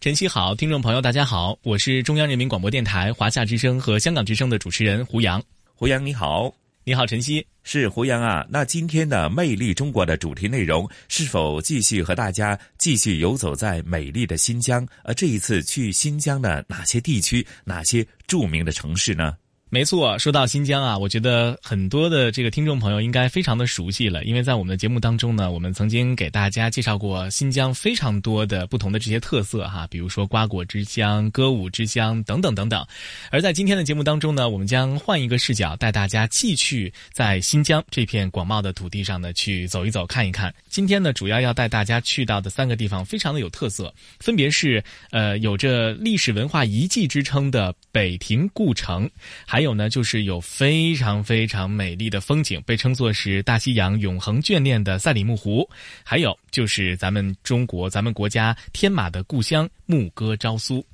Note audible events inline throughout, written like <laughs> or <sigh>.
晨曦好，听众朋友大家好，我是中央人民广播电台华夏之声和香港之声的主持人胡杨。胡杨你好，你好晨曦，是胡杨啊。那今天的《魅力中国》的主题内容是否继续和大家继续游走在美丽的新疆？呃，这一次去新疆的哪些地区、哪些著名的城市呢？没错，说到新疆啊，我觉得很多的这个听众朋友应该非常的熟悉了，因为在我们的节目当中呢，我们曾经给大家介绍过新疆非常多的不同的这些特色哈，比如说瓜果之乡、歌舞之乡等等等等。而在今天的节目当中呢，我们将换一个视角，带大家继续在新疆这片广袤的土地上呢去走一走、看一看。今天呢，主要要带大家去到的三个地方非常的有特色，分别是呃有着历史文化遗迹之称的北庭故城，还。还有呢，就是有非常非常美丽的风景，被称作是大西洋永恒眷恋的赛里木湖。还有就是咱们中国、咱们国家天马的故乡牧歌昭苏。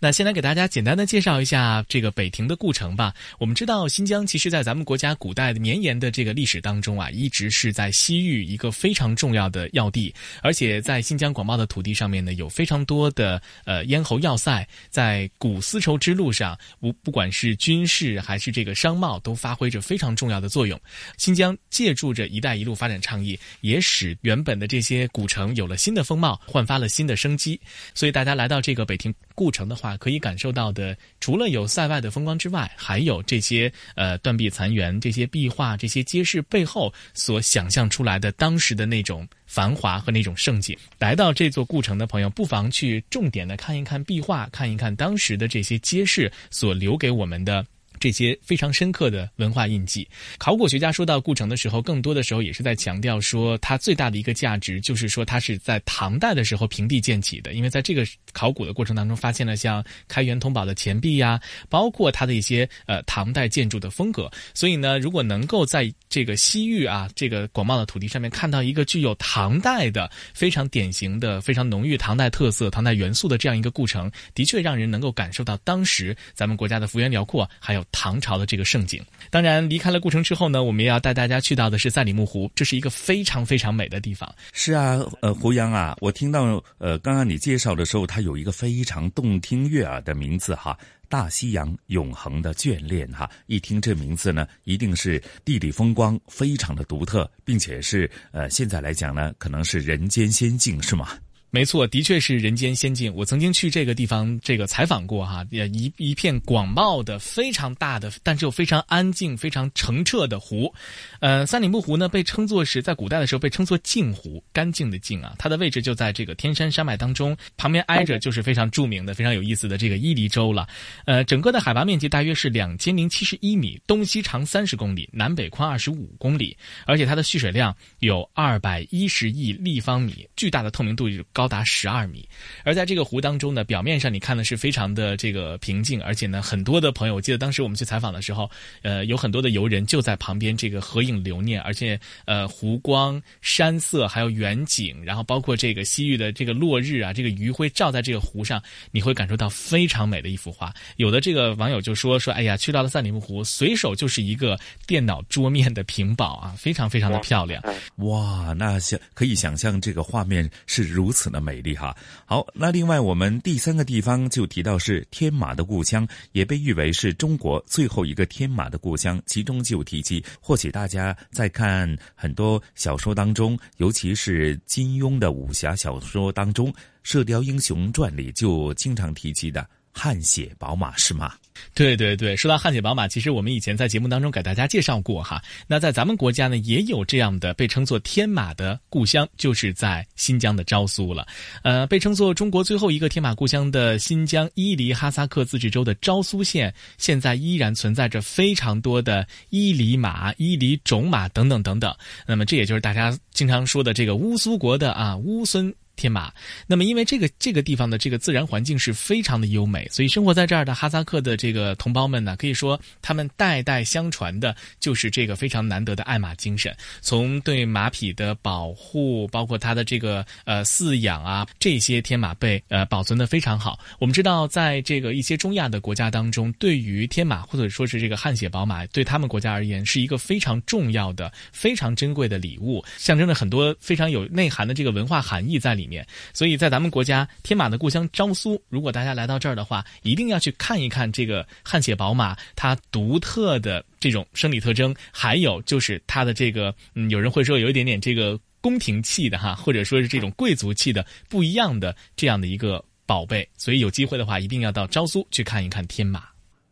那先来给大家简单的介绍一下这个北庭的故城吧。我们知道新疆其实，在咱们国家古代的绵延的这个历史当中啊，一直是在西域一个非常重要的要地，而且在新疆广袤的土地上面呢，有非常多的呃咽喉要塞，在古丝绸之路上，不不管是军事还是这个商贸，都发挥着非常重要的作用。新疆借助着“一带一路”发展倡议，也使原本的这些古城有了新的风貌，焕发了新的生机。所以大家来到这个北庭故城。城的话，可以感受到的，除了有塞外的风光之外，还有这些呃断壁残垣、这些壁画、这些街市背后所想象出来的当时的那种繁华和那种盛景。来到这座故城的朋友，不妨去重点的看一看壁画，看一看当时的这些街市所留给我们的。这些非常深刻的文化印记。考古学家说到故城的时候，更多的时候也是在强调说，它最大的一个价值就是说，它是在唐代的时候平地建起的。因为在这个考古的过程当中，发现了像开元通宝的钱币呀，包括它的一些呃唐代建筑的风格。所以呢，如果能够在这个西域啊这个广袤的土地上面看到一个具有唐代的非常典型的、非常浓郁唐代特色、唐代元素的这样一个故城，的确让人能够感受到当时咱们国家的幅员辽阔，还有。唐朝的这个盛景，当然离开了故城之后呢，我们也要带大家去到的是赛里木湖，这是一个非常非常美的地方。是啊，呃，胡杨啊，我听到呃，刚刚你介绍的时候，它有一个非常动听悦耳的名字哈，大西洋永恒的眷恋哈。一听这名字呢，一定是地理风光非常的独特，并且是呃，现在来讲呢，可能是人间仙境，是吗？没错，的确是人间仙境。我曾经去这个地方这个采访过哈，也一一片广袤的、非常大的，但是又非常安静、非常澄澈的湖。呃，三里木湖呢，被称作是在古代的时候被称作镜湖，干净的净啊。它的位置就在这个天山山脉当中，旁边挨着就是非常著名的、非常有意思的这个伊犁州了。呃，整个的海拔面积大约是两千零七十一米，东西长三十公里，南北宽二十五公里，而且它的蓄水量有二百一十亿立方米，巨大的透明度。高达十二米，而在这个湖当中呢，表面上你看的是非常的这个平静，而且呢，很多的朋友，我记得当时我们去采访的时候，呃，有很多的游人就在旁边这个合影留念，而且呃，湖光山色还有远景，然后包括这个西域的这个落日啊，这个余晖照在这个湖上，你会感受到非常美的一幅画。有的这个网友就说说，哎呀，去到了赛里木湖，随手就是一个电脑桌面的屏保啊，非常非常的漂亮。哇，那想可以想象这个画面是如此。的美丽哈，好，那另外我们第三个地方就提到是天马的故乡，也被誉为是中国最后一个天马的故乡。其中就提及，或许大家在看很多小说当中，尤其是金庸的武侠小说当中，《射雕英雄传》里就经常提及的汗血宝马是吗？对对对，说到汗血宝马，其实我们以前在节目当中给大家介绍过哈。那在咱们国家呢，也有这样的被称作天马的故乡，就是在新疆的昭苏了。呃，被称作中国最后一个天马故乡的新疆伊犁哈萨克自治州的昭苏县，现在依然存在着非常多的伊犁马、伊犁种马等等等等。那么这也就是大家经常说的这个乌苏国的啊乌孙。天马，那么因为这个这个地方的这个自然环境是非常的优美，所以生活在这儿的哈萨克的这个同胞们呢，可以说他们代代相传的就是这个非常难得的爱马精神。从对马匹的保护，包括它的这个呃饲养啊，这些天马被呃保存的非常好。我们知道，在这个一些中亚的国家当中，对于天马或者说是这个汗血宝马，对他们国家而言是一个非常重要的、非常珍贵的礼物，象征着很多非常有内涵的这个文化含义在里。面，所以在咱们国家天马的故乡昭苏，如果大家来到这儿的话，一定要去看一看这个汗血宝马它独特的这种生理特征，还有就是它的这个，嗯，有人会说有一点点这个宫廷气的哈，或者说是这种贵族气的不一样的这样的一个宝贝，所以有机会的话，一定要到昭苏去看一看天马。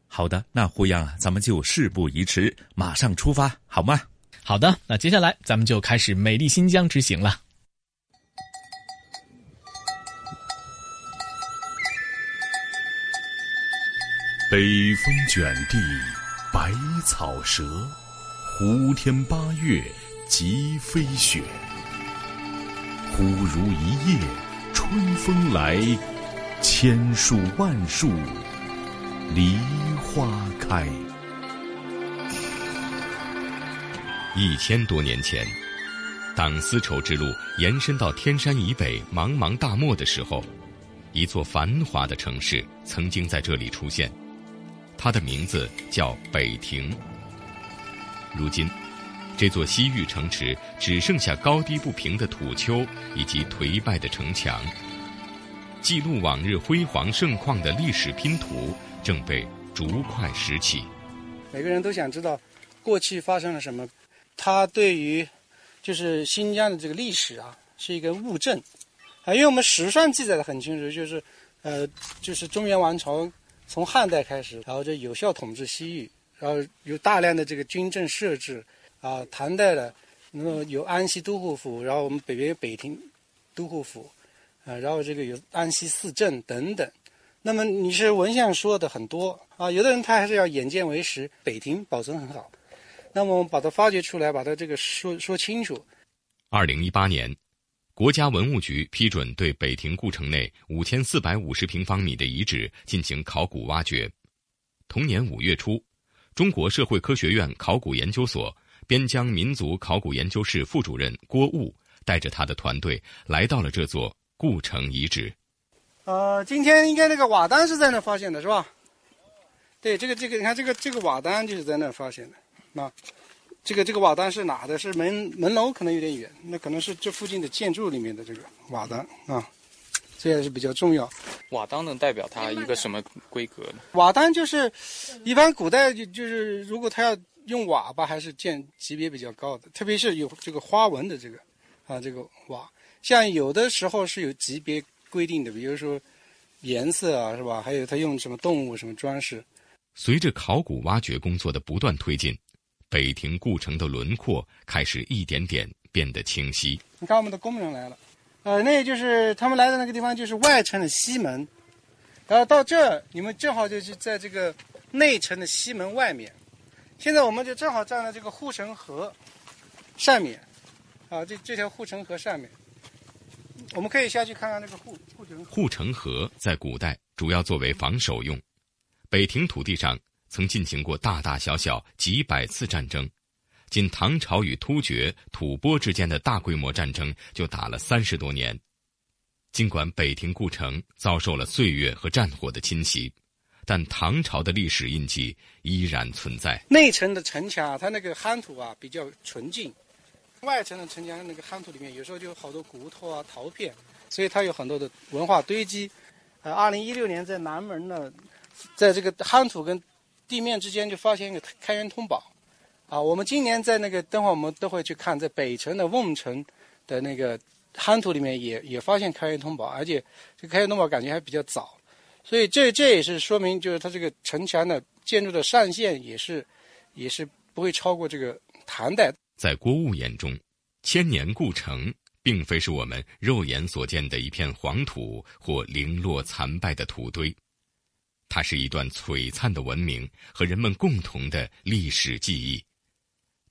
好的，那胡杨啊，咱们就事不宜迟，马上出发好吗？好的，那接下来咱们就开始美丽新疆之行了。北风卷地，百草折；胡天八月，即飞雪。忽如一夜春风来，千树万树梨花开。一千多年前，当丝绸之路延伸到天山以北茫茫大漠的时候，一座繁华的城市曾经在这里出现。它的名字叫北庭。如今，这座西域城池只剩下高低不平的土丘以及颓败的城墙。记录往日辉煌盛况的历史拼图正被逐块拾起。每个人都想知道过去发生了什么。它对于就是新疆的这个历史啊，是一个物证啊，因为我们史上记载的很清楚，就是呃，就是中原王朝。从汉代开始，然后就有效统治西域，然后有大量的这个军政设置，啊，唐代的，那么有安西都护府，然后我们北边有北庭都护府，啊，然后这个有安西四镇等等。那么你是文献说的很多啊，有的人他还是要眼见为实，北庭保存很好，那么我们把它发掘出来，把它这个说说清楚。二零一八年。国家文物局批准对北庭故城内五千四百五十平方米的遗址进行考古挖掘。同年五月初，中国社会科学院考古研究所边疆民族考古研究室副主任郭悟带着他的团队来到了这座故城遗址。呃，今天应该那个瓦当是在那发现的，是吧？对，这个这个，你看这个这个瓦当就是在那发现的，那。这个这个瓦当是哪的？是门门楼可能有点远，那可能是这附近的建筑里面的这个瓦当啊，这也是比较重要。瓦当能代表它一个什么规格呢？瓦当就是一般古代就就是如果他要用瓦吧，还是建级别比较高的，特别是有这个花纹的这个啊这个瓦，像有的时候是有级别规定的，比如说颜色啊是吧？还有他用什么动物什么装饰。随着考古挖掘工作的不断推进。北庭故城的轮廓开始一点点变得清晰。你看，我们的工人来了，呃，那就是他们来的那个地方，就是外城的西门。然后到这，你们正好就是在这个内城的西门外面。现在我们就正好站在这个护城河上面，啊，这这条护城河上面，我们可以下去看看那个护护城。护城河在古代主要作为防守用，北庭土地上。曾进行过大大小小几百次战争，仅唐朝与突厥、吐蕃之间的大规模战争就打了三十多年。尽管北庭故城遭受了岁月和战火的侵袭，但唐朝的历史印记依然存在。内城的城墙，它那个夯土啊比较纯净；外城的城墙那个夯土里面有时候就有好多骨头啊、陶片，所以它有很多的文化堆积。呃，二零一六年在南门呢，在这个夯土跟地面之间就发现一个开元通宝，啊，我们今年在那个等会我们都会去看，在北城的瓮城的那个夯土里面也也发现开元通宝，而且这开元通宝感觉还比较早，所以这这也是说明，就是它这个城墙的建筑的上限也是，也是不会超过这个唐代。在郭务眼中，千年故城并非是我们肉眼所见的一片黄土或零落残败的土堆，它是一段璀璨的文明和人们共同的历史记忆。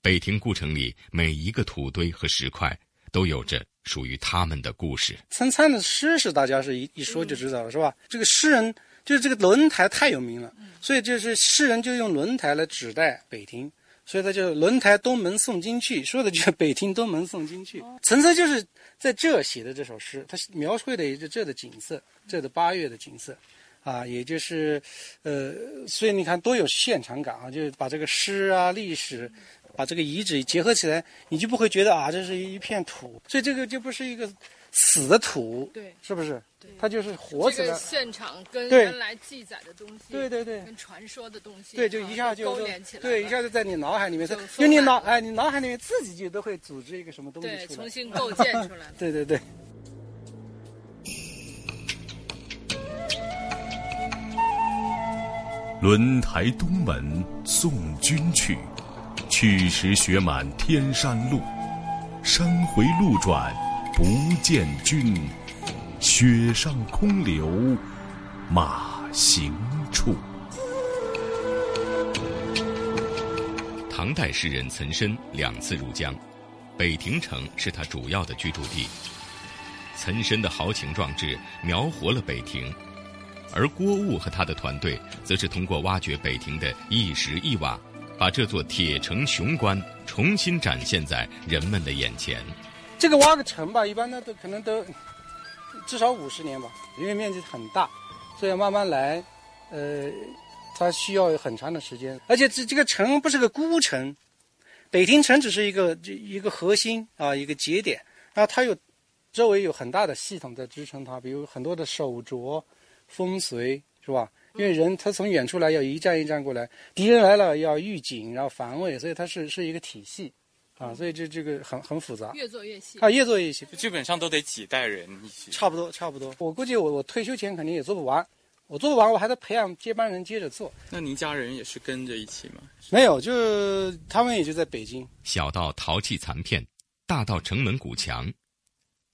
北庭故城里每一个土堆和石块都有着属于他们的故事。岑参的诗是大家是一一说就知道了，是吧？这个诗人就是这个轮台太有名了，所以就是诗人就用轮台来指代北庭，所以他就轮台东门送金去，说的就是北庭东门送金去。岑参就是在这写的这首诗，他描绘的也是这的景色，这的八月的景色，啊，也就是，呃，所以你看多有现场感啊，就是把这个诗啊、历史。把这个遗址结合起来，你就不会觉得啊，这是一片土，所以这个就不是一个死的土，对，是不是？它就是活起来。这个现场跟原来记载的东西，对对对，跟传说的东西，对，就一下就勾连起来，对，一下就在你脑海里面，就就你脑哎，你脑海里面自己就都会组织一个什么东西对，出来，重新构建出来。<laughs> 对对对。轮台东门送君去，去时雪满天山路。山回路转不见君，雪上空留马行处。唐代诗人岑参两次入江，北庭城是他主要的居住地。岑参的豪情壮志描活了北庭，而郭务和他的团队则是通过挖掘北庭的一石一瓦，把这座铁城雄关重新展现在人们的眼前。这个挖个城吧，一般的都可能都至少五十年吧，因为面积很大，所以要慢慢来。呃，它需要很长的时间，而且这这个城不是个孤城，北庭城只是一个一个核心啊，一个节点，然后它有周围有很大的系统在支撑它，比如很多的手镯、风随，是吧？因为人他从远处来要一站一站过来，敌人来了要预警，然后防卫，所以它是是一个体系，啊，所以这这个很很复杂。越做越细啊，越做越细，基本上都得几代人一起。差不多差不多。我估计我我退休前肯定也做不完，我做不完，我还得培养接班人接着做。那您家人也是跟着一起吗？没有，就他们也就在北京。小到陶器残片，大到城门古墙，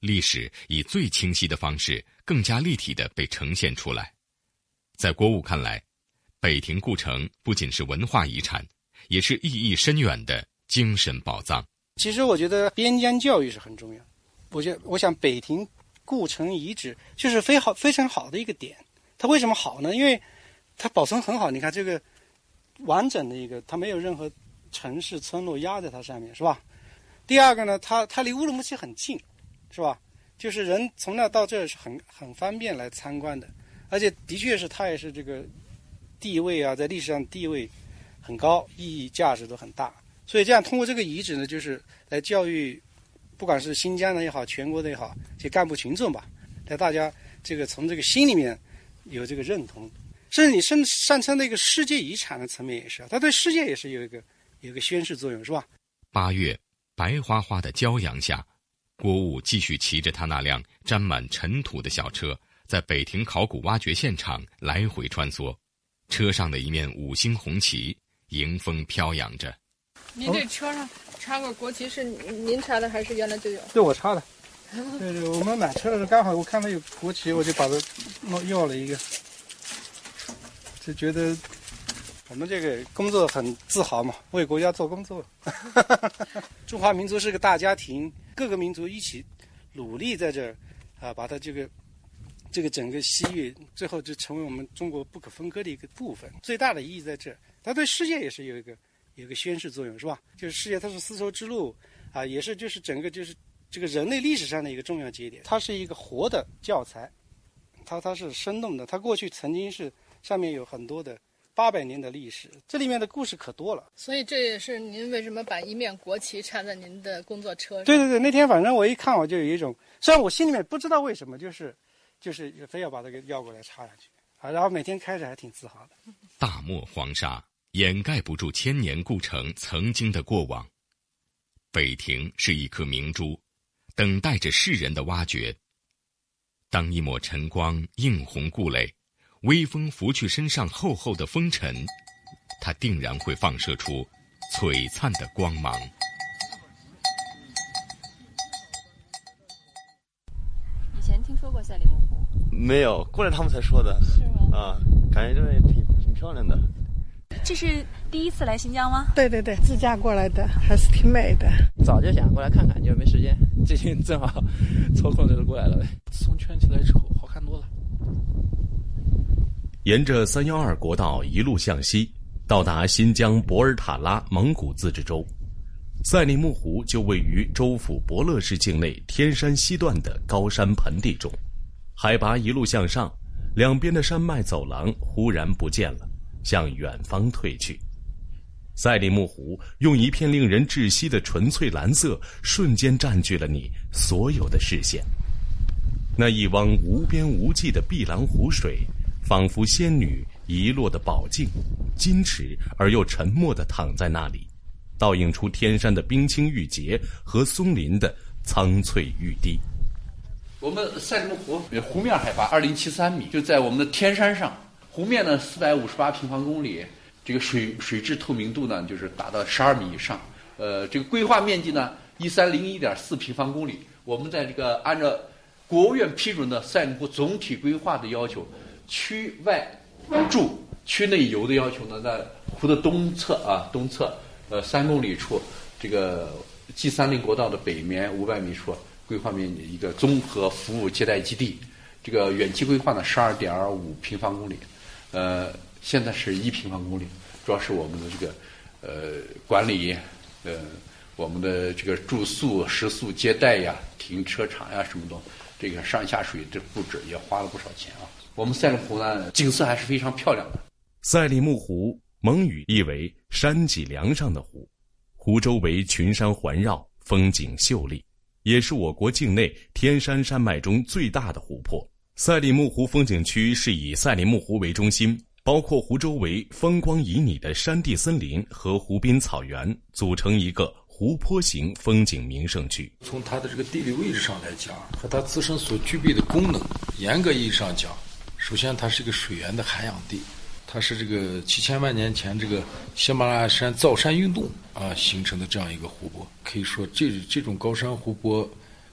历史以最清晰的方式，更加立体的被呈现出来。在郭务看来，北庭故城不仅是文化遗产，也是意义深远的精神宝藏。其实我觉得边疆教育是很重要。我觉我想北庭故城遗址就是非好非常好的一个点。它为什么好呢？因为它保存很好。你看这个完整的一个，它没有任何城市村落压在它上面，是吧？第二个呢，它它离乌鲁木齐很近，是吧？就是人从那到这是很很方便来参观的，而且的确是它也是这个地位啊，在历史上地位很高，意义价值都很大。所以这样通过这个遗址呢，就是来教育，不管是新疆的也好，全国的也好，这干部群众吧，来大家这个从这个心里面有这个认同，甚至你甚至上升到一个世界遗产的层面也是，它对世界也是有一个有一个宣示作用，是吧？八月，白花花的骄阳下，郭务继续骑着他那辆沾满尘土的小车，在北庭考古挖掘现场来回穿梭，车上的一面五星红旗迎风飘扬着。您这车上插个国旗是您插的还是原来就有？对，我插的。<laughs> 对对，我们买车的时候刚好我看到有国旗，我就把它弄要了一个，就觉得我们这个工作很自豪嘛，为国家做工作。<laughs> 中华民族是个大家庭，各个民族一起努力在这儿啊，把它这个这个整个西域最后就成为我们中国不可分割的一个部分。最大的意义在这儿，它对世界也是有一个有一个宣示作用，是吧？就是世界它是丝绸之路啊，也是就是整个就是。这个人类历史上的一个重要节点，它是一个活的教材，它它是生动的，它过去曾经是上面有很多的八百年的历史，这里面的故事可多了。所以这也是您为什么把一面国旗插在您的工作车上？对对对，那天反正我一看，我就有一种，虽然我心里面不知道为什么，就是就是非要把它给要过来插上去啊，然后每天开着还挺自豪的。大漠黄沙掩盖不住千年故城曾经的过往，北庭是一颗明珠。等待着世人的挖掘。当一抹晨光映红故垒，微风拂去身上厚厚的风尘，它定然会放射出璀璨的光芒。以前听说过赛里木湖？没有，过来他们才说的。是吗？啊，感觉这边挺挺漂亮的。这是第一次来新疆吗？对对对，自驾过来的，还是挺美的。早就想过来看看，就是没时间。最近正好 <laughs> 抽空就是过来了呗。自从圈起来之后，好看多了。沿着三幺二国道一路向西，到达新疆博尔塔拉蒙古自治州，赛里木湖就位于州府博乐市境内天山西段的高山盆地中。海拔一路向上，两边的山脉走廊忽然不见了，向远方退去。赛里木湖用一片令人窒息的纯粹蓝色，瞬间占据了你所有的视线。那一汪无边无际的碧蓝湖水。仿佛仙女遗落的宝镜，矜持而又沉默地躺在那里，倒映出天山的冰清玉洁和松林的苍翠欲滴。我们赛里木湖湖面海拔二零七三米，就在我们的天山上。湖面呢四百五十八平方公里，这个水水质透明度呢就是达到十二米以上。呃，这个规划面积呢一三零一点四平方公里。我们在这个按照国务院批准的赛里木湖总体规划的要求。区外住、区内游的要求呢，在湖的东侧啊，东侧呃三公里处，这个 G 三零国道的北面五百米处，规划面积一个综合服务接待基地。这个远期规划呢，十二点五平方公里，呃，现在是一平方公里，主要是我们的这个呃管理，呃，我们的这个住宿、食宿、接待呀、停车场呀什么的，这个上下水这布置也花了不少钱啊。我们赛里木湖呢，景色还是非常漂亮的。赛里木湖蒙语意为“山脊梁上的湖”，湖周围群山环绕，风景秀丽，也是我国境内天山山脉中最大的湖泊。赛里木湖风景区是以赛里木湖为中心，包括湖周围风光旖旎的山地森林和湖滨草原，组成一个湖泊型风景名胜区。从它的这个地理位置上来讲，和它自身所具备的功能，严格意义上讲。首先，它是一个水源的涵养地，它是这个七千万年前这个喜马拉雅山造山运动啊形成的这样一个湖泊。可以说，这这种高山湖泊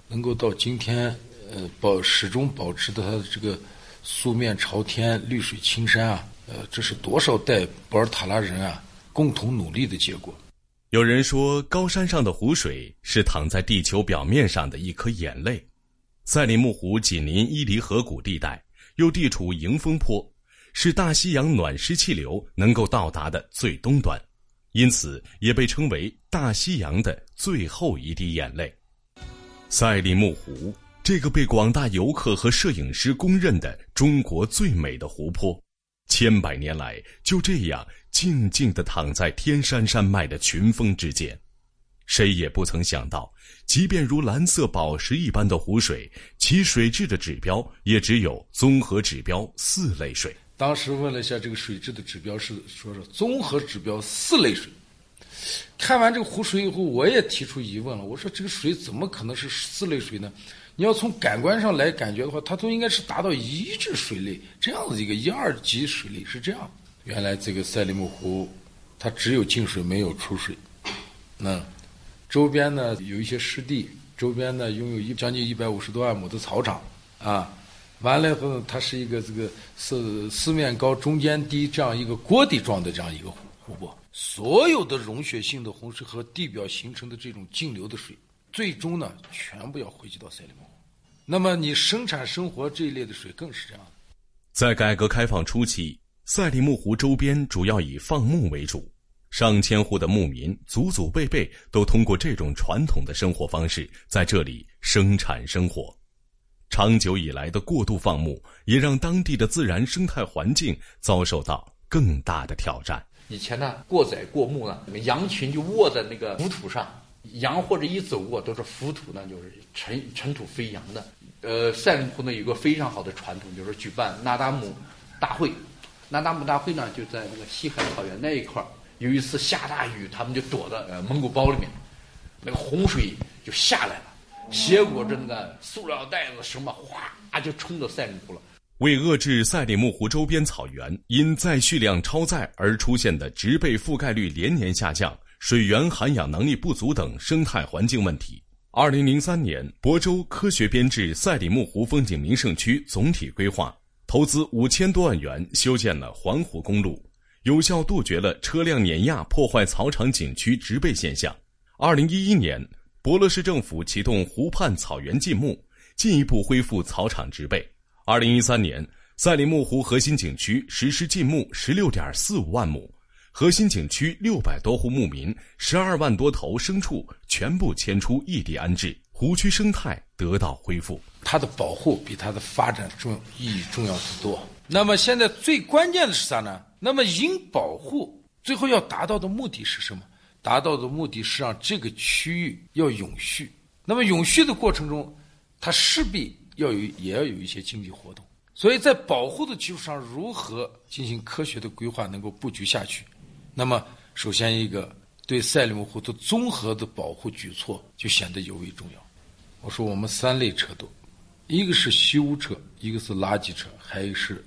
能够到今天，呃，保始终保持的它的这个素面朝天、绿水青山啊，呃，这是多少代博尔塔拉人啊共同努力的结果。有人说，高山上的湖水是躺在地球表面上的一颗眼泪。赛里木湖紧邻伊犁河谷地带。又地处迎风坡，是大西洋暖湿气流能够到达的最东端，因此也被称为大西洋的最后一滴眼泪。赛里木湖这个被广大游客和摄影师公认的中国最美的湖泊，千百年来就这样静静地躺在天山山脉的群峰之间。谁也不曾想到，即便如蓝色宝石一般的湖水，其水质的指标也只有综合指标四类水。当时问了一下这个水质的指标是，说是综合指标四类水。看完这个湖水以后，我也提出疑问了。我说这个水怎么可能是四类水呢？你要从感官上来感觉的话，它都应该是达到一至水类这样子一个一二级水类是这样。原来这个赛里木湖，它只有进水没有出水，那。周边呢有一些湿地，周边呢拥有一将近一百五十多万亩的草场，啊，完了以后它是一个这个四四面高中间低这样一个锅底状的这样一个湖湖泊，所有的溶血性的洪水和地表形成的这种径流的水，最终呢全部要汇集到赛里木湖。那么你生产生活这一类的水更是这样的。在改革开放初期，赛里木湖周边主要以放牧为主。上千户的牧民，祖祖辈辈都通过这种传统的生活方式在这里生产生活。长久以来的过度放牧，也让当地的自然生态环境遭受到更大的挑战。以前呢，过载过牧呢，羊群就卧在那个浮土上，羊或者一走过都是浮土呢，就是尘尘土飞扬的。呃，赛里木湖呢有个非常好的传统，就是举办那达姆大会。那达姆大会呢就在那个西海草原那一块儿。有一次下大雨，他们就躲在呃蒙古包里面，那个洪水就下来了，结果这那个塑料袋子什么哗就冲到赛里木湖了。为遏制赛里木湖周边草原因载蓄量超载而出现的植被覆盖率连年下降、水源涵养能力不足等生态环境问题，二零零三年，亳州科学编制赛里木湖风景名胜区总体规划，投资五千多万元修建了环湖公路，有效杜绝了车辆碾压破坏草场景区植被现象。二零一一年，博乐市政府启动湖畔草原禁牧，进一步恢复草场植被。二零一三年，赛里木湖核心景区实施禁牧十六点四五万亩，核心景区六百多户牧民、十二万多头牲畜全部迁出异地安置，湖区生态得到恢复。它的保护比它的发展重意义重要得多。那么现在最关键的是啥呢？那么因保护最后要达到的目的是什么？达到的目的是让这个区域要永续。那么永续的过程中，它势必。要有也要有一些经济活动，所以在保护的基础上，如何进行科学的规划，能够布局下去？那么，首先一个对赛里木湖的综合的保护举措就显得尤为重要。我说我们三类车多，一个是修车，一个是垃圾车，还有是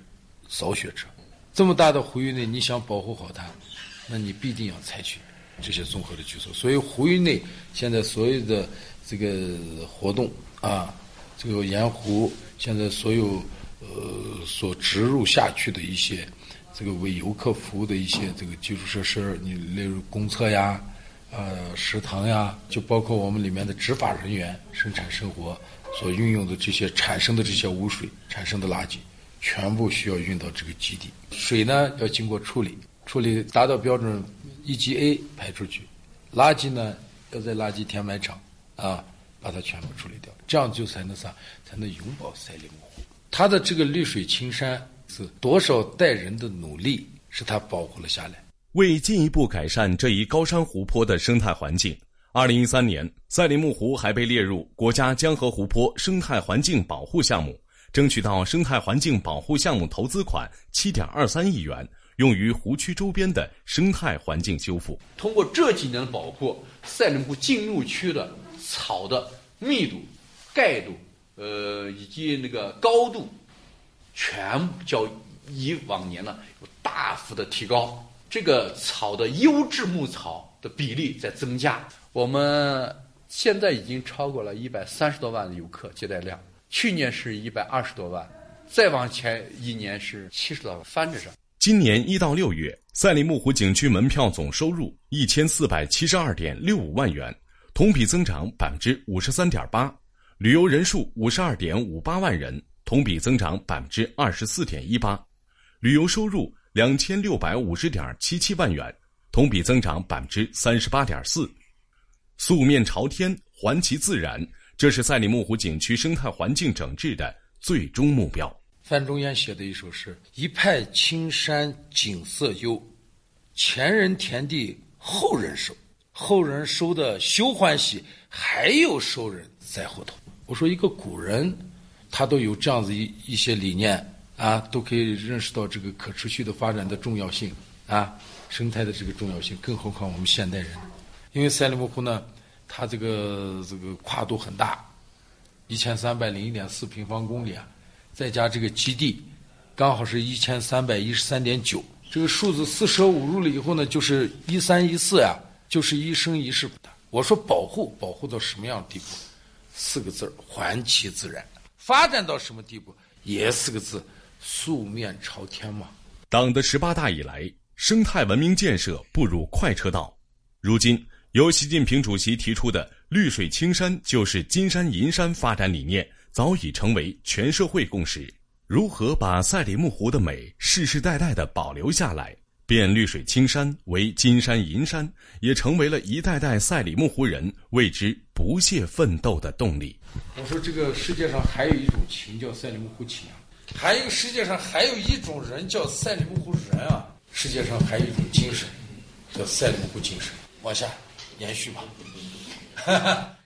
扫雪车。这么大的湖域内，你想保护好它，那你必定要采取这些综合的举措。所以湖域内现在所有的这个活动啊。这个盐湖现在所有呃所植入下去的一些这个为游客服务的一些这个基础设施，你例如公厕呀、呃食堂呀，就包括我们里面的执法人员生产生活所运用的这些产生的这些污水产生的垃圾，全部需要运到这个基地。水呢要经过处理，处理达到标准一级 A 排出去，垃圾呢要在垃圾填埋场啊。把它全部处理掉，这样就才能啥？才能永保赛里木湖。它的这个绿水青山是多少代人的努力，使它保护了下来。为进一步改善这一高山湖泊的生态环境，二零一三年，赛里木湖还被列入国家江河湖泊生态环境保护项目，争取到生态环境保护项目投资款七点二三亿元，用于湖区周边的生态环境修复。通过这几年的保护，赛里木湖进入区的。草的密度、盖度，呃，以及那个高度，全较以往年呢有大幅的提高。这个草的优质牧草的比例在增加。我们现在已经超过了一百三十多万的游客接待量，去年是一百二十多万，再往前一年是七十多万，翻着涨。今年一到六月，赛里木湖景区门票总收入一千四百七十二点六五万元。同比增长百分之五十三点八，旅游人数五十二点五八万人，同比增长百分之二十四点一八，旅游收入两千六百五十点七七万元，同比增长百分之三十八点四。素面朝天，还其自然，这是赛里木湖景区生态环境整治的最终目标。范仲淹写的一首诗：“一派青山景色优，前人田地后人收。”后人收的休欢喜，还有收人在后头。我说一个古人，他都有这样子一一些理念啊，都可以认识到这个可持续的发展的重要性啊，生态的这个重要性。更何况我们现代人，因为赛里木湖呢，它这个这个跨度很大，一千三百零一点四平方公里啊，再加这个基地，刚好是一千三百一十三点九，这个数字四舍五入了以后呢，就是一三一四呀。就是一生一世。我说保护保护到什么样地步？四个字儿：还其自然。发展到什么地步？也四个字：素面朝天嘛。党的十八大以来，生态文明建设步入快车道。如今，由习近平主席提出的“绿水青山就是金山银山”发展理念，早已成为全社会共识。如何把赛里木湖的美世世代代的保留下来？变绿水青山为金山银山，也成为了一代代赛里木湖人为之不懈奋斗的动力。我说，这个世界上还有一种情叫赛里木湖情啊，还有世界上还有一种人叫赛里木湖人啊，世界上还有一种精神叫赛里木湖精神。往下延续吧。<laughs>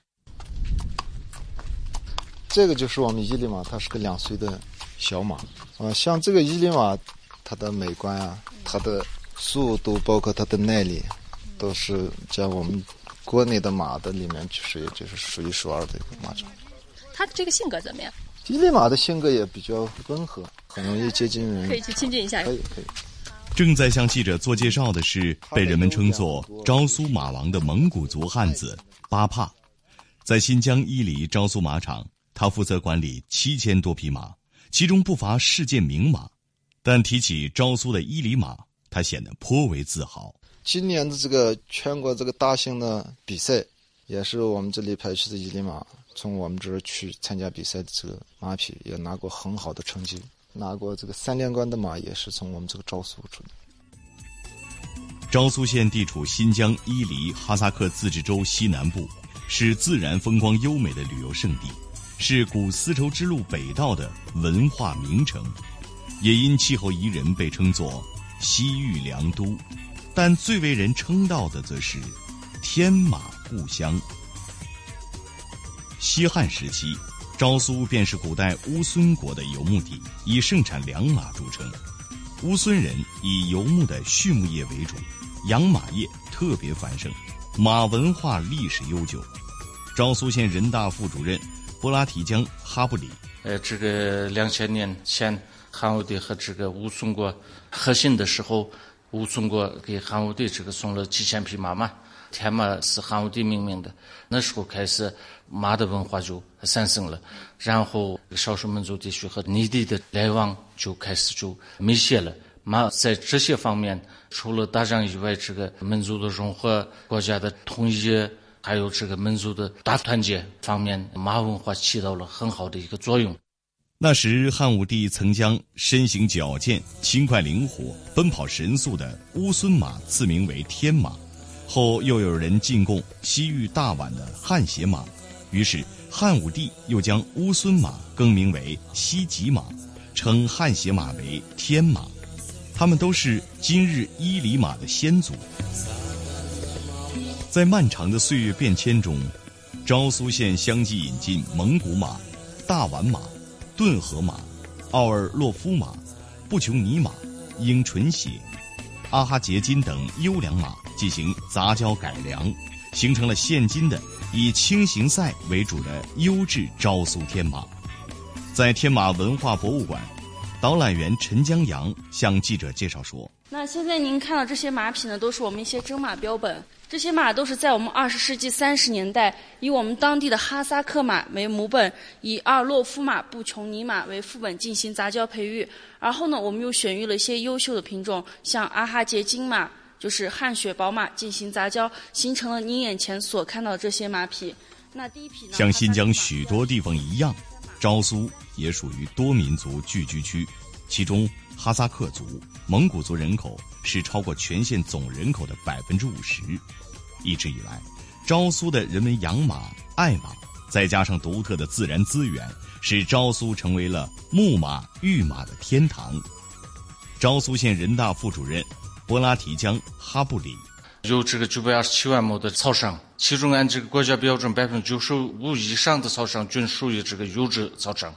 这个就是我们伊犁马，它是个两岁的小马啊，像这个伊犁马，它的美观啊，它的。速度包括它的耐力，都是在我们国内的马的里面，就是就是数一数二的一个马种。它这个性格怎么样？伊犁马的性格也比较温和，很容易接近人。可以去亲近一下。可以可以。正在向记者做介绍的是被人们称作“昭苏马王”的蒙古族汉子巴帕，在新疆伊犁昭苏马场，他负责管理七千多匹马，其中不乏世界名马。但提起昭苏的伊犁马，他显得颇为自豪。今年的这个全国这个大型的比赛，也是我们这里派去的伊犁马，从我们这儿去参加比赛的这个马匹，也拿过很好的成绩。拿过这个三连冠的马也是从我们这个昭苏出的。昭苏县地处新疆伊犁哈萨克自治州西南部，是自然风光优美的旅游胜地，是古丝绸之路北道的文化名城，也因气候宜人被称作“西域良都”。但最为人称道的则是天马故乡。西汉时期。昭苏便是古代乌孙国的游牧地，以盛产良马著称。乌孙人以游牧的畜牧业为主，养马业特别繁盛，马文化历史悠久。昭苏县人大副主任布拉提江哈布里，呃，这个两千年前汉武帝和这个乌孙国和亲的时候，乌孙国给汉武帝这个送了几千匹马嘛。天马是汉武帝命名的，那时候开始马的文化就产生了，然后少数民族地区和内地的来往就开始就密切了。马在这些方面，除了打仗以外，这个民族的融合、国家的统一，还有这个民族的大团结方面，马文化起到了很好的一个作用。那时汉武帝曾将身形矫健、轻快灵活、奔跑神速的乌孙马赐名为天马。后又有人进贡西域大宛的汗血马，于是汉武帝又将乌孙马更名为西极马，称汗血马为天马，他们都是今日伊犁马的先祖。在漫长的岁月变迁中，昭苏县相继引进蒙古马、大宛马、顿河马、奥尔洛夫马、布琼尼马、英纯血。阿哈杰金等优良马进行杂交改良，形成了现今的以轻型赛为主的优质昭苏天马。在天马文化博物馆，导览员陈江阳向记者介绍说：“那现在您看到这些马匹呢，都是我们一些征马标本。这些马都是在我们二十世纪三十年代，以我们当地的哈萨克马为母本，以阿尔洛夫马、布琼尼马为副本进行杂交培育。”然后呢，我们又选育了一些优秀的品种，像阿哈杰金马，就是汗血宝马，进行杂交，形成了您眼前所看到的这些马匹。那第一匹呢？像新疆许多地方一样，昭苏也属于多民族聚居区，其中哈萨克族、蒙古族人口是超过全县总人口的百分之五十。一直以来，昭苏的人们养马、爱马，再加上独特的自然资源。使昭苏成为了牧马育马的天堂。昭苏县人大副主任波拉提江哈布里有这个九百二十七万亩的草场，其中按这个国家标准，百分之九十五以上的草场均属于这个优质草场。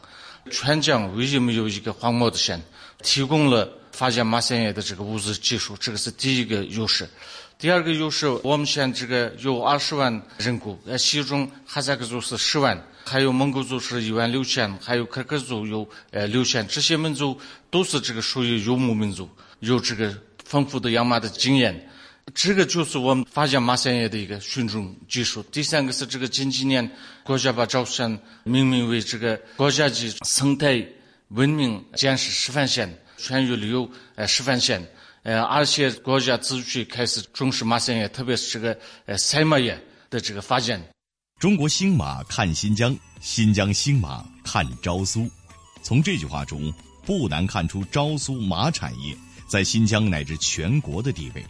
全疆唯一没有一个荒漠的县，提供了发现马三叶的这个物资技术，这个是第一个优势。第二个优势，我们县这个有二十万人口，呃，其中哈萨克族是十万。还有蒙古族是一万六千，还有克克族有呃六千，这些民族都是这个属于游牧民族，有这个丰富的养马的经验。这个就是我们发现马三叶的一个群种技术。第三个是这个近几年国家把昭苏命名为这个国家级生态文明建设示范县、全域旅游呃示范县。呃，而且国家自治区开始重视马三叶，特别是这个呃赛马业的这个发展。中国兴马看新疆，新疆兴马看昭苏。从这句话中，不难看出昭苏马产业在新疆乃至全国的地位。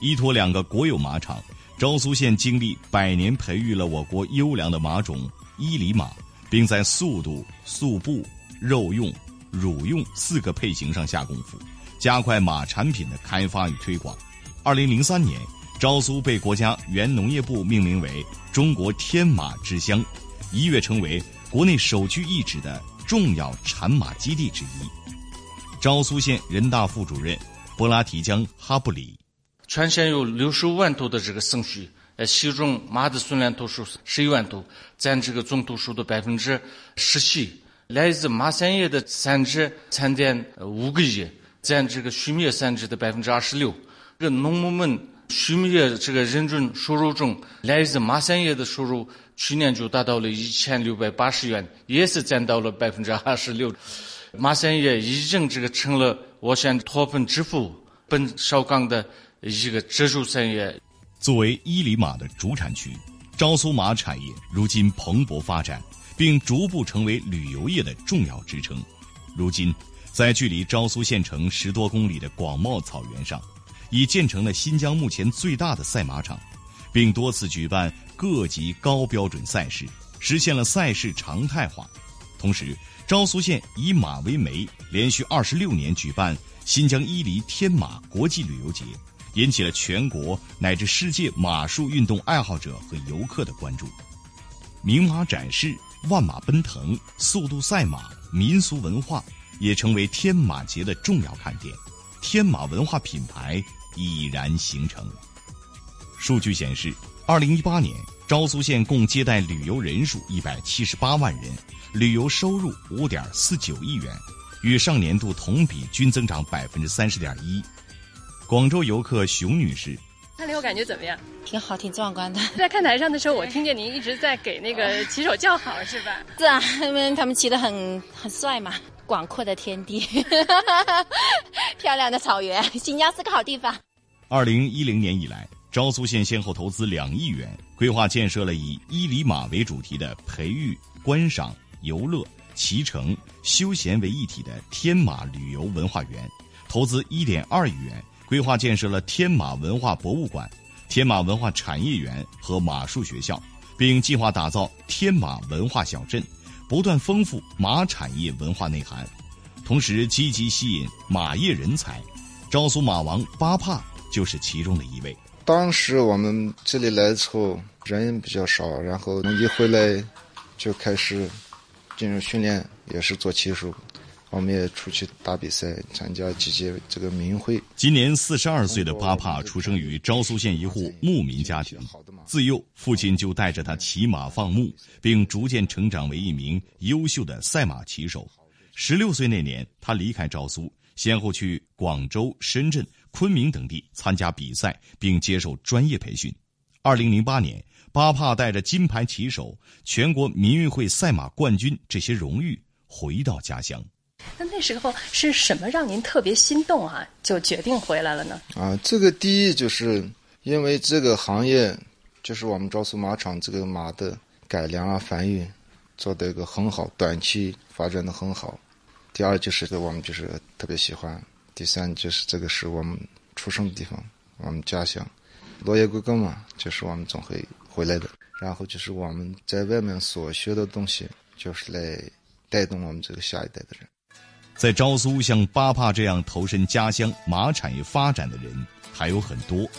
依托两个国有马场，昭苏县经历百年培育了我国优良的马种伊犁马，并在速度、速步、肉用、乳用四个配型上下功夫，加快马产品的开发与推广。二零零三年。昭苏被国家原农业部命名为“中国天马之乡”，一跃成为国内首屈一指的重要产马基地之一。昭苏县人大副主任波拉提江哈布里：全县有六十五万头的这个牲畜，呃，其中马的存量头数十一万多，占这个总头数的百分之十七。来自马山野的产值三点五个亿，占这个畜牧业产值的百分之二十六。这个农牧们畜牧业这个人均收入中，来自马山野的收入去年就达到了一千六百八十元，也是占到了百分之二十六。马三爷已经这个成了我县脱贫致富本少岗的一个支柱产业。作为伊犁马的主产区，昭苏马产业如今蓬勃发展，并逐步成为旅游业的重要支撑。如今，在距离昭苏县城十多公里的广袤草原上，已建成了新疆目前最大的赛马场，并多次举办各级高标准赛事，实现了赛事常态化。同时，昭苏县以马为媒，连续二十六年举办新疆伊犁天马国际旅游节，引起了全国乃至世界马术运动爱好者和游客的关注。名马展示、万马奔腾、速度赛马、民俗文化，也成为天马节的重要看点。天马文化品牌已然形成。数据显示，二零一八年，昭苏县共接待旅游人数一百七十八万人。旅游收入五点四九亿元，与上年度同比均增长百分之三十点一。广州游客熊女士，看了以后感觉怎么样？挺好，挺壮观的。<laughs> 在看台上的时候，我听见您一直在给那个 <laughs> 骑手叫好，是吧？是啊，因为他们骑得很很帅嘛。广阔的天地，<laughs> 漂亮的草原，新疆是个好地方。二零一零年以来，昭苏县先后投资两亿元，规划建设了以伊犁马为主题的培育、观赏。游乐、骑乘、休闲为一体的天马旅游文化园，投资一点二亿元，规划建设了天马文化博物馆、天马文化产业园和马术学校，并计划打造天马文化小镇，不断丰富马产业文化内涵，同时积极吸引马业人才。昭苏马王巴帕就是其中的一位。当时我们这里来的时候人比较少，然后一回来就开始。进入训练也是做骑手，我们也出去打比赛，参加几届这个民会。今年四十二岁的巴帕出生于昭苏县一户牧民家庭，自幼父亲就带着他骑马放牧，并逐渐成长为一名优秀的赛马骑手。十六岁那年，他离开昭苏，先后去广州、深圳、昆明等地参加比赛，并接受专业培训。二零零八年。巴帕带着金牌旗手、全国民运会赛马冠军这些荣誉回到家乡。那那时候是什么让您特别心动啊？就决定回来了呢？啊，这个第一就是因为这个行业，就是我们昭苏马场这个马的改良啊、繁育做的一个很好，短期发展的很好。第二就是我们就是特别喜欢。第三就是这个是我们出生的地方，我们家乡，落叶归根嘛，就是我们总会。回来的，然后就是我们在外面所学的东西，就是来带动我们这个下一代的人。在昭苏，像巴帕这样投身家乡马产业发展的人还有很多，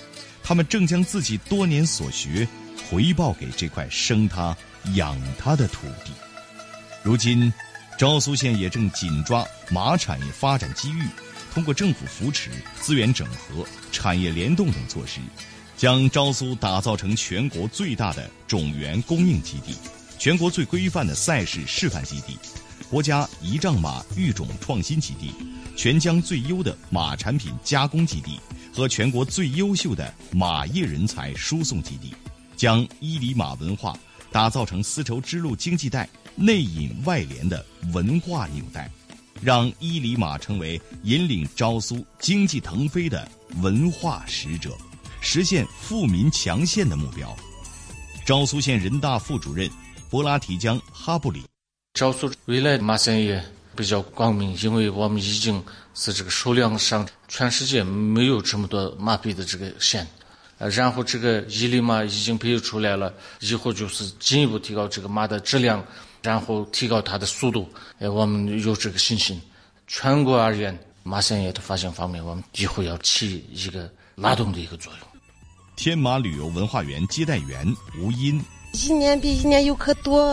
他们正将自己多年所学回报给这块生他养他的土地。如今，昭苏县也正紧抓马产业发展机遇，通过政府扶持、资源整合、产业联动等措施。将昭苏打造成全国最大的种源供应基地，全国最规范的赛事示范基地，国家仪仗马育种创新基地，全疆最优的马产品加工基地和全国最优秀的马业人才输送基地，将伊犁马文化打造成丝绸之路经济带内引外联的文化纽带，让伊犁马成为引领昭苏经济腾飞的文化使者。实现富民强县的目标。昭苏县人大副主任博拉提江哈布里，昭苏未来的马产业比较光明，因为我们已经是这个数量上全世界没有这么多马匹的这个县，呃，然后这个伊犁马已经培育出来了，以后就是进一步提高这个马的质量，然后提高它的速度，哎，我们有这个信心。全国而言，马产业的发现方面，我们以后要起一个拉动的一个作用。天马旅游文化园接待员吴音，一年比一年游客多，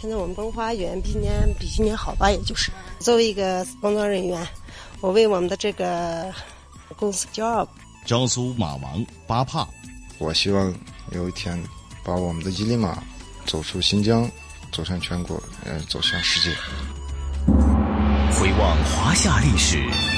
现在我们文化园比年比今年好吧？也就是作为一个工作人员，我为我们的这个公司骄傲。江苏马王巴帕，我希望有一天把我们的伊犁马走出新疆，走向全国，呃，走向世界。回望华夏历史。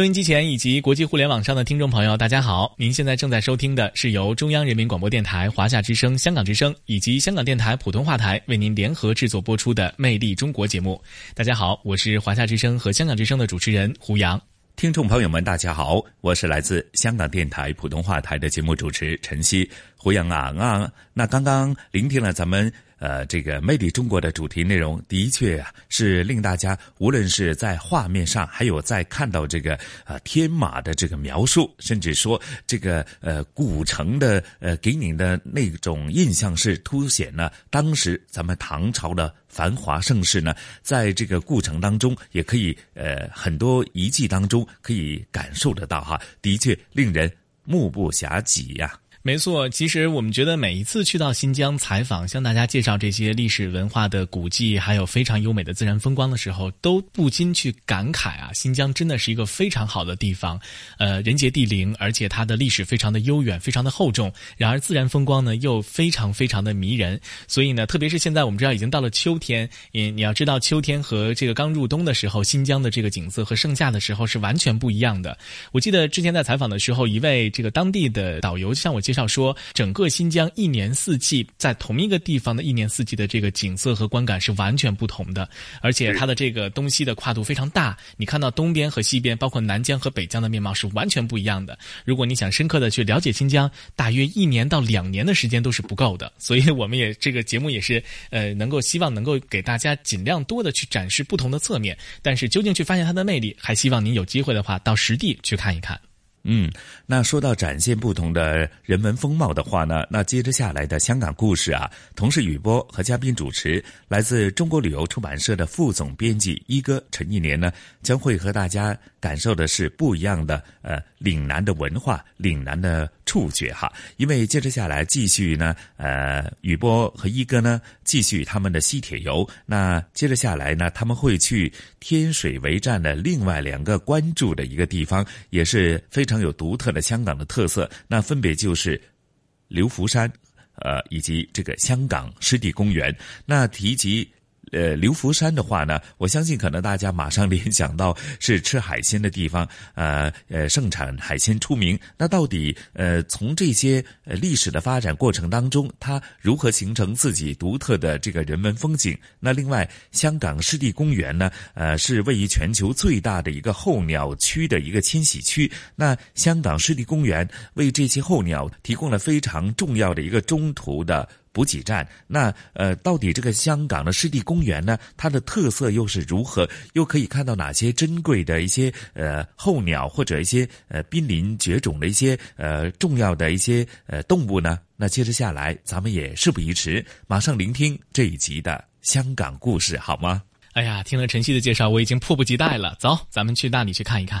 收音机前以及国际互联网上的听众朋友，大家好！您现在正在收听的是由中央人民广播电台、华夏之声、香港之声以及香港电台普通话台为您联合制作播出的《魅力中国》节目。大家好，我是华夏之声和香港之声的主持人胡杨。听众朋友们，大家好，我是来自香港电台普通话台的节目主持陈曦。胡杨啊啊！那刚刚聆听了咱们。呃，这个魅力中国的主题内容的确啊，是令大家无论是在画面上，还有在看到这个呃天马的这个描述，甚至说这个呃古城的呃给你的那种印象，是凸显了当时咱们唐朝的繁华盛世呢，在这个故城当中，也可以呃很多遗迹当中可以感受得到哈，的确令人目不暇给呀。没错，其实我们觉得每一次去到新疆采访，向大家介绍这些历史文化的古迹，还有非常优美的自然风光的时候，都不禁去感慨啊，新疆真的是一个非常好的地方，呃，人杰地灵，而且它的历史非常的悠远，非常的厚重。然而自然风光呢又非常非常的迷人，所以呢，特别是现在我们知道已经到了秋天，你你要知道秋天和这个刚入冬的时候，新疆的这个景色和盛夏的时候是完全不一样的。我记得之前在采访的时候，一位这个当地的导游向我。介绍说，整个新疆一年四季在同一个地方的一年四季的这个景色和观感是完全不同的，而且它的这个东西的跨度非常大。你看到东边和西边，包括南疆和北疆的面貌是完全不一样的。如果你想深刻的去了解新疆，大约一年到两年的时间都是不够的。所以我们也这个节目也是呃，能够希望能够给大家尽量多的去展示不同的侧面，但是究竟去发现它的魅力，还希望您有机会的话到实地去看一看。嗯，那说到展现不同的人文风貌的话呢，那接着下来的香港故事啊，同事雨波和嘉宾主持，来自中国旅游出版社的副总编辑一哥陈一年呢，将会和大家感受的是不一样的呃岭南的文化、岭南的触觉哈。因为接着下来继续呢，呃，雨波和一哥呢继续他们的西铁游。那接着下来呢，他们会去天水围站的另外两个关注的一个地方，也是非。常有独特的香港的特色，那分别就是流浮山，呃，以及这个香港湿地公园。那提及。呃，流浮山的话呢，我相信可能大家马上 <laughs> 联想到是吃海鲜的地方，呃呃，盛产海鲜出名。那到底呃，从这些历史的发展过程当中，它如何形成自己独特的这个人文风景？那另外，香港湿地公园呢，呃，是位于全球最大的一个候鸟区的一个迁徙区。那香港湿地公园为这些候鸟提供了非常重要的一个中途的。补给站，那呃，到底这个香港的湿地公园呢？它的特色又是如何？又可以看到哪些珍贵的一些呃候鸟，或者一些呃濒临绝种的一些呃重要的一些呃动物呢？那接着下来，咱们也事不宜迟，马上聆听这一集的香港故事，好吗？哎呀，听了晨曦的介绍，我已经迫不及待了。走，咱们去那里去看一看。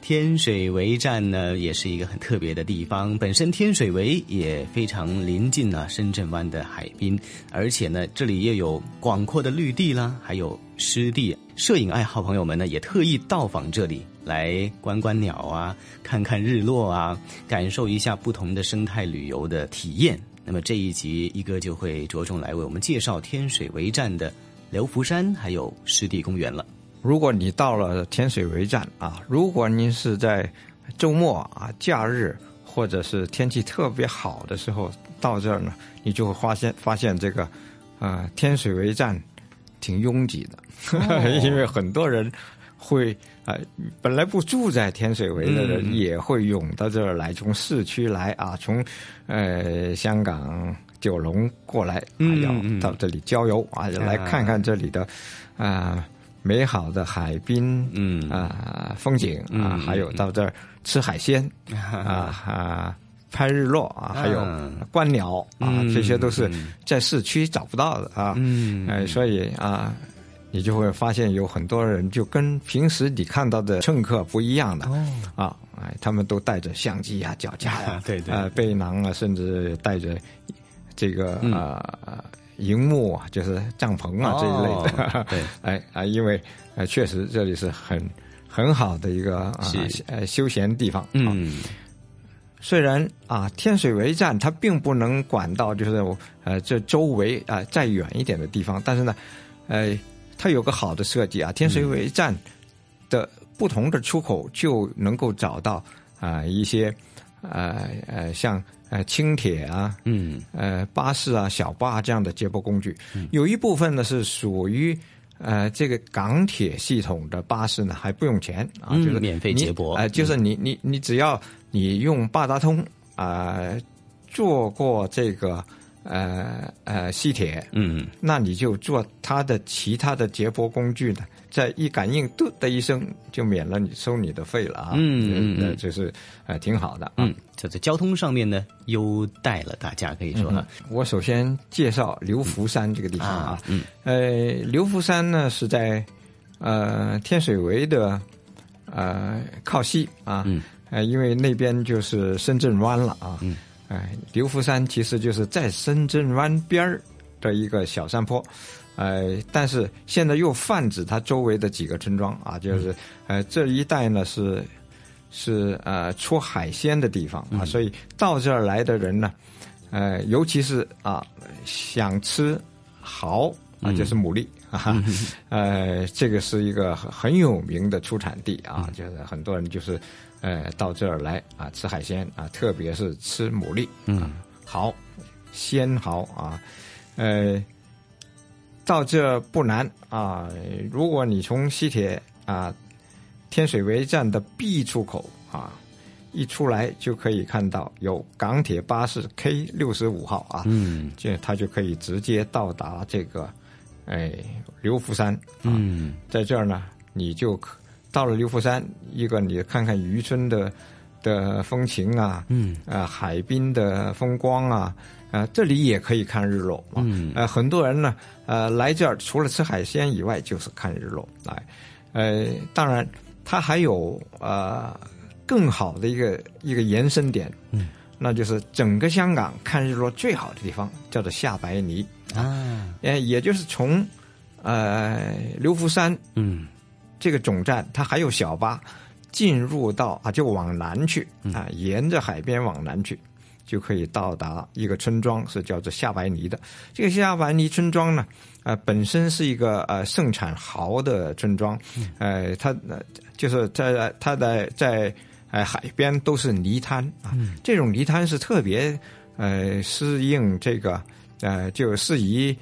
天水围站呢，也是一个很特别的地方。本身天水围也非常临近了深圳湾的海滨，而且呢，这里又有广阔的绿地啦，还有湿地。摄影爱好朋友们呢，也特意到访这里来观观鸟啊，看看日落啊，感受一下不同的生态旅游的体验。那么这一集一哥就会着重来为我们介绍天水围站的流浮山还有湿地公园了。如果你到了天水围站啊，如果您是在周末啊、假日或者是天气特别好的时候到这儿呢，你就会发现发现这个啊天水围站挺拥挤的，哦。<laughs> 因为很多人会啊、本来不住在天水围的人嗯。也会涌到这儿来，从市区来啊，从呃香港九龙过来要嗯。到这里郊游啊，来看看这里的啊。美好的海滨，嗯。啊，风景啊，嗯还有到这儿吃海鲜 <laughs> 啊啊，拍日落啊，还有观鸟啊，嗯这些都是在市区找不到的啊。嗯。哎，所以啊，你就会发现有很多人就跟平时你看到的乘客不一样的哦。啊，哎，他们都带着相机啊、脚架呀、<laughs> 对对呃，背囊啊，甚至带着这个嗯。啊。荧幕啊，就是帐篷啊、哦。这一类的，对，<laughs> 哎啊，因为呃，确实这里是很很好的一个啊呃休闲地方。嗯，虽然啊，天水围站它并不能管到就是呃这周围啊、再远一点的地方，但是呢，呃，它有个好的设计啊，天水围站的不同的出口就能够找到啊、一些呃呃像呃轻铁啊，嗯，呃巴士啊、小巴这样的接驳工具，有一部分呢是属于。呃，这个港铁系统的巴士呢，还不用钱啊，嗯就是免费接驳。呃，就是你你你只要你用八达通啊、呃坐过这个呃呃西铁，嗯，那你就做它的其他的接驳工具呢，在一感应，嘟的一声就免了你收你的费了啊，嗯嗯就是呃挺好的啊。嗯，这在交通上面呢优待了大家，可以说嗯。我首先介绍流浮山这个地方啊，嗯，呃，流浮山呢是在呃天水围的呃靠西啊，嗯，呃，因为那边就是深圳湾了啊，嗯，哎、刘福山其实就是在深圳湾边儿的一个小山坡。呃，但是现在又泛指它周围的几个村庄啊，就是呃这一带呢是是呃出海鲜的地方啊，所以到这儿来的人呢，呃，尤其是啊想吃蚝啊，嗯。就是牡蛎啊，呃，这个是一个很很有名的出产地啊，就是很多人就是呃到这儿来啊吃海鲜啊，特别是吃牡蛎，嗯，蚝，鲜蚝啊，呃。到这不难啊！如果你从西铁啊天水围站的 B 出口啊一出来，就可以看到有港铁巴士 K 六十五号啊，嗯，这它就可以直接到达这个哎流浮山。嗯，在这儿呢，你就可到了刘浮山，一个你看看渔村的的风情啊，嗯，啊、海滨的风光啊。啊、这里也可以看日落嘛。嗯呃，很多人呢，呃，来这儿除了吃海鲜以外，就是看日落。来，呃，当然，它还有呃更好的一个一个延伸点，嗯，那就是整个香港看日落最好的地方叫做下白泥啊，呃，也就是从呃刘浮山，嗯，这个总站，它还有小巴进入到啊，就往南去嗯啊，沿着海边往南去。就可以到达一个村庄，是叫做夏白泥的。这个夏白泥村庄呢，呃，本身是一个呃盛产蚝的村庄，呃，它呃就是在它的在呃海边都是泥滩啊，这种泥滩是特别呃适应这个呃就适宜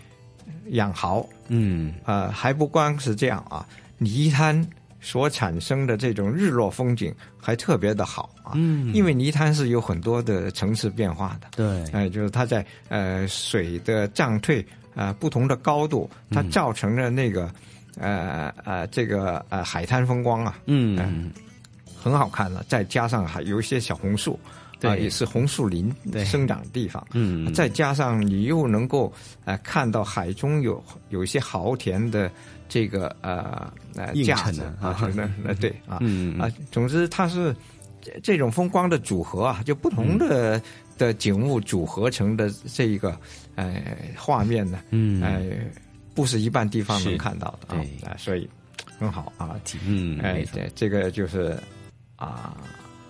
养蚝，嗯，呃还不光是这样啊，泥滩。所产生的这种日落风景还特别的好啊，嗯，因为泥滩是有很多的层次变化的，对，哎、就是它在呃水的涨退啊、呃、不同的高度，它造成的那个、呃呃这个呃海滩风光啊，嗯，很好看了，再加上还有一些小红树啊，也是红树林生长的地方。嗯，再加上你又能够呃看到海中有有一些豪田的这个呃呃架子啊，那那对啊，嗯啊，总之它是这种风光的组合啊，就不同的的景物组合成的这一个呃画面呢，嗯，呃，不是一般地方能看到的啊，啊，所以很好啊，嗯，哎，对，这个就是啊，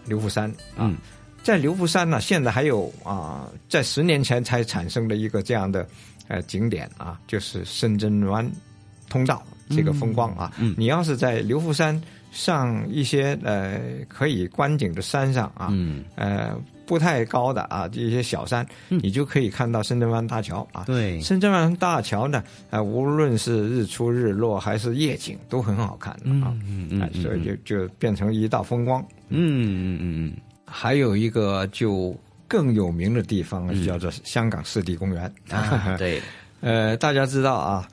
流浮山啊。嗯。在刘浮山呢，现在还有啊，在十年前才产生的一个这样的呃景点啊，就是深圳湾通道这个风光啊。嗯，你要是在刘浮山上一些呃可以观景的山上啊，嗯，呃不太高的啊这些小山，你就可以看到深圳湾大桥啊。对，深圳湾大桥呢，呃，无论是日出日落还是夜景，都很好看啊。嗯嗯，所以就就变成一道风光。嗯嗯嗯嗯。还有一个就更有名的地方，叫做香港湿地公园。啊，对，<laughs> 呃，大家知道啊，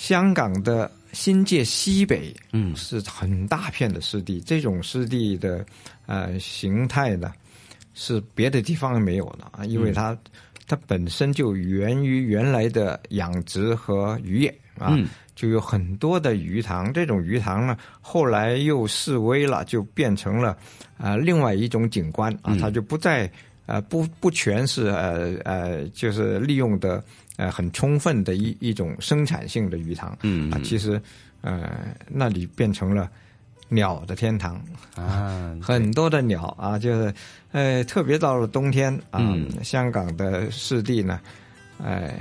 香港的新界西北，嗯，是很大片的湿地。这种湿地的呃形态呢，是别的地方没有的啊，因为它、它本身就源于原来的养殖和渔业啊。嗯就有很多的鱼塘，这种鱼塘呢，后来又示威了，就变成了啊、呃、另外一种景观啊，它就不再呃不不全是呃呃就是利用的呃很充分的一一种生产性的鱼塘，嗯啊，其实呃那里变成了鸟的天堂啊，很多的鸟啊，就是呃特别到了冬天啊，嗯、香港的湿地呢，呃。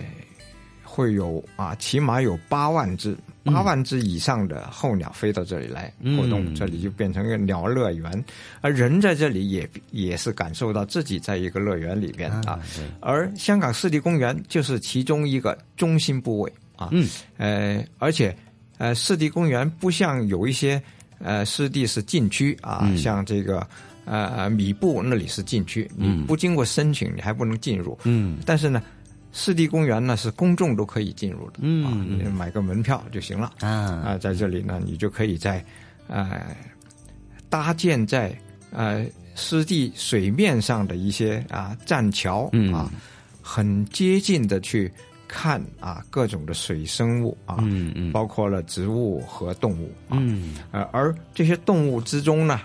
会有啊，起码有八万只、八万只以上的候鸟飞到这里来活动，嗯、这里就变成一个鸟乐园，而人在这里也也是感受到自己在一个乐园里边啊。而香港湿地公园就是其中一个中心部位啊。嗯，呃，而且呃，湿地公园不像有一些呃湿地是禁区啊，嗯、像这个呃米布那里是禁区，你不经过申请你还不能进入。嗯，但是呢。湿地公园呢是公众都可以进入的，嗯，啊、你买个门票就行了。啊。啊，在这里呢，你就可以在呃搭建在呃湿地水面上的一些啊栈桥、嗯、啊，很接近的去看啊各种的水生物啊，嗯嗯，包括了植物和动物啊，嗯，呃，而这些动物之中呢。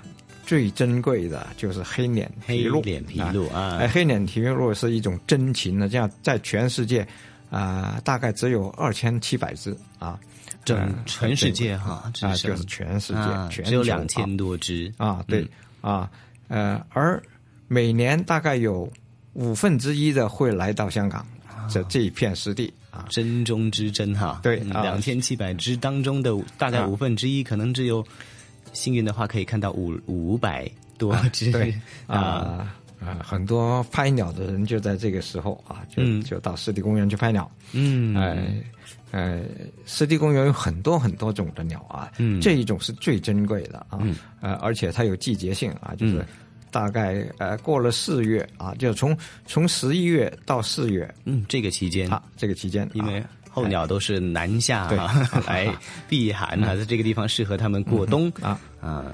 最珍贵的就是黑脸琵鹭，黑脸琵鹭啊！哎，黑脸琵鹭是一种珍禽呢，这样在全世界啊、呃，大概只有二千七百只啊，整、呃、全世界哈啊，就是全世界，啊、全只有两千多只。啊，对、嗯、啊，呃，而每年大概有五分之一的会来到香港这、啊、这一片湿地啊，珍中之珍哈，对，两千七百只当中的大概五分之一，可能只有。幸运的话，可以看到五五百多只、啊、对 <laughs> 啊。啊，很多拍鸟的人就在这个时候啊，就、嗯、就到湿地公园去拍鸟。嗯，呃呃，湿地公园有很多很多种的鸟啊，嗯，这一种是最珍贵的啊，嗯、呃，而且它有季节性啊，就是大概呃过了四月啊，就从从十一月到四月，嗯，这个期间。啊，这个期间，因为。候鸟都是南下对啊，来 <laughs> 避寒啊，在这个地方适合它们过冬啊啊，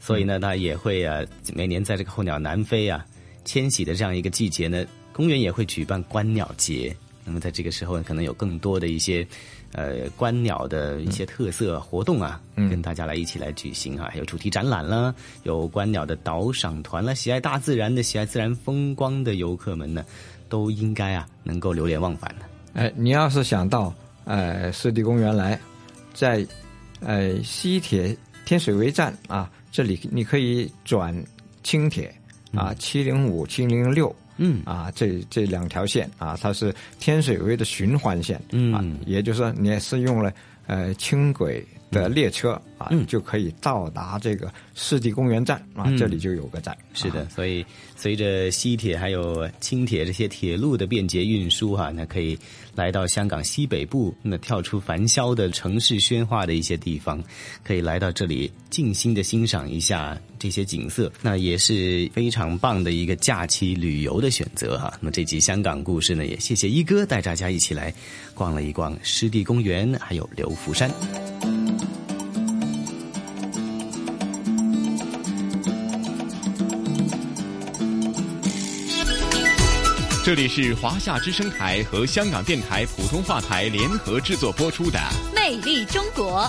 所以呢，它也会啊，每年在这个候鸟南飞啊迁徙的这样一个季节呢，公园也会举办观鸟节。那么在这个时候，可能有更多的一些呃观鸟的一些特色活动啊，嗯跟大家来一起来举行啊，还有主题展览啦，有观鸟的导赏团啦，喜爱大自然的、喜爱自然风光的游客们呢，都应该啊能够流连忘返的。哎，你要是想到呃湿地公园来，在呃西铁天水围站啊，这里你可以转轻铁啊，七零五、七零六，嗯。啊，这这两条线啊，它是天水围的循环线，嗯。啊，也就是说你是用了呃轻轨的列车啊，嗯就可以到达这个湿地公园站啊，嗯这里就有个站。是的，所以随着西铁还有轻铁这些铁路的便捷运输哈、啊，那可以来到香港西北部，那跳出繁嚣的城市喧哗的一些地方，可以来到这里静心的欣赏一下这些景色，那也是非常棒的一个假期旅游的选择哈、啊。那么这集香港故事呢，也谢谢一哥带大家一起来逛了一逛湿地公园，还有流浮山。这里是华夏之声台和香港电台普通话台联合制作播出的《魅力中国》。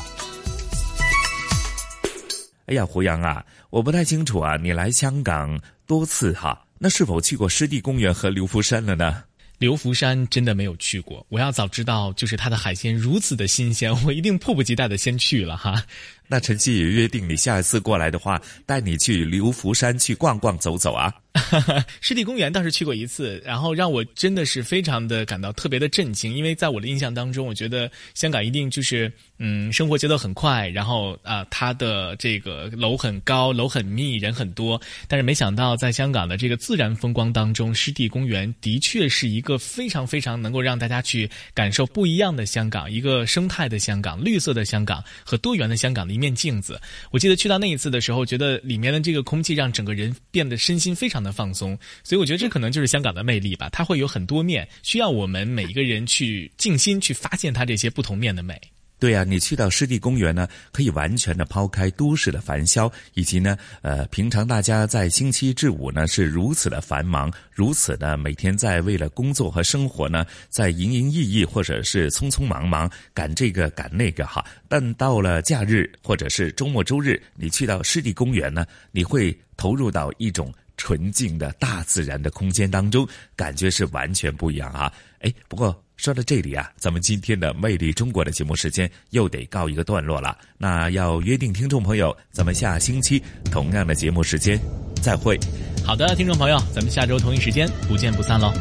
哎呀，胡杨啊，我不太清楚啊，你来香港多次哈，那是否去过湿地公园和流浮山了呢？流浮山真的没有去过，我要早知道，就是它的海鲜如此的新鲜，<laughs> 我一定迫不及待的先去了哈。那晨曦也约定你下一次过来的话，带你去流浮山去逛逛走走啊。湿地公园倒是去过一次，然后让我真的。是非常的。感到特别的。震惊，因为在我的。印象当中，我觉得香港一定就是嗯生活节奏很快，然后啊它的。这个楼很高，楼很密，人很多。但是没想到在香港的。这个自然风光当中，湿地公园的。确是一个非常非常能够让大家去感受不一样的。香港，一个生态的。香港、绿色的。香港和多元的。香港的。一面镜子。我记得去到那一次的。时候，觉得里面的。这个空气让整个人变得身心非常的。的放松，所以我觉得这可能就是香港的魅力吧。它会有很多面，需要我们每一个人去静心去发现它这些不同面的美。对呀，你去到湿地公园呢，可以完全的抛开都市的繁嚣，以及呢，呃，平常大家在星期至五呢是如此的繁忙，如此的每天在为了工作和生活呢，在营营役役或者是匆匆忙忙赶这个赶那个哈。但到了假日或者是周末周日，你去到湿地公园呢，你会投入到一种。纯净的大自然的空间当中，感觉是完全不一样啊！哎，不过说到这里啊，咱们今天的《魅力中国》的节目时间又得告一个段落了。那要约定听众朋友，咱们下星期同样的节目时间再会。好的，听众朋友，咱们下周同一时间不见不散喽。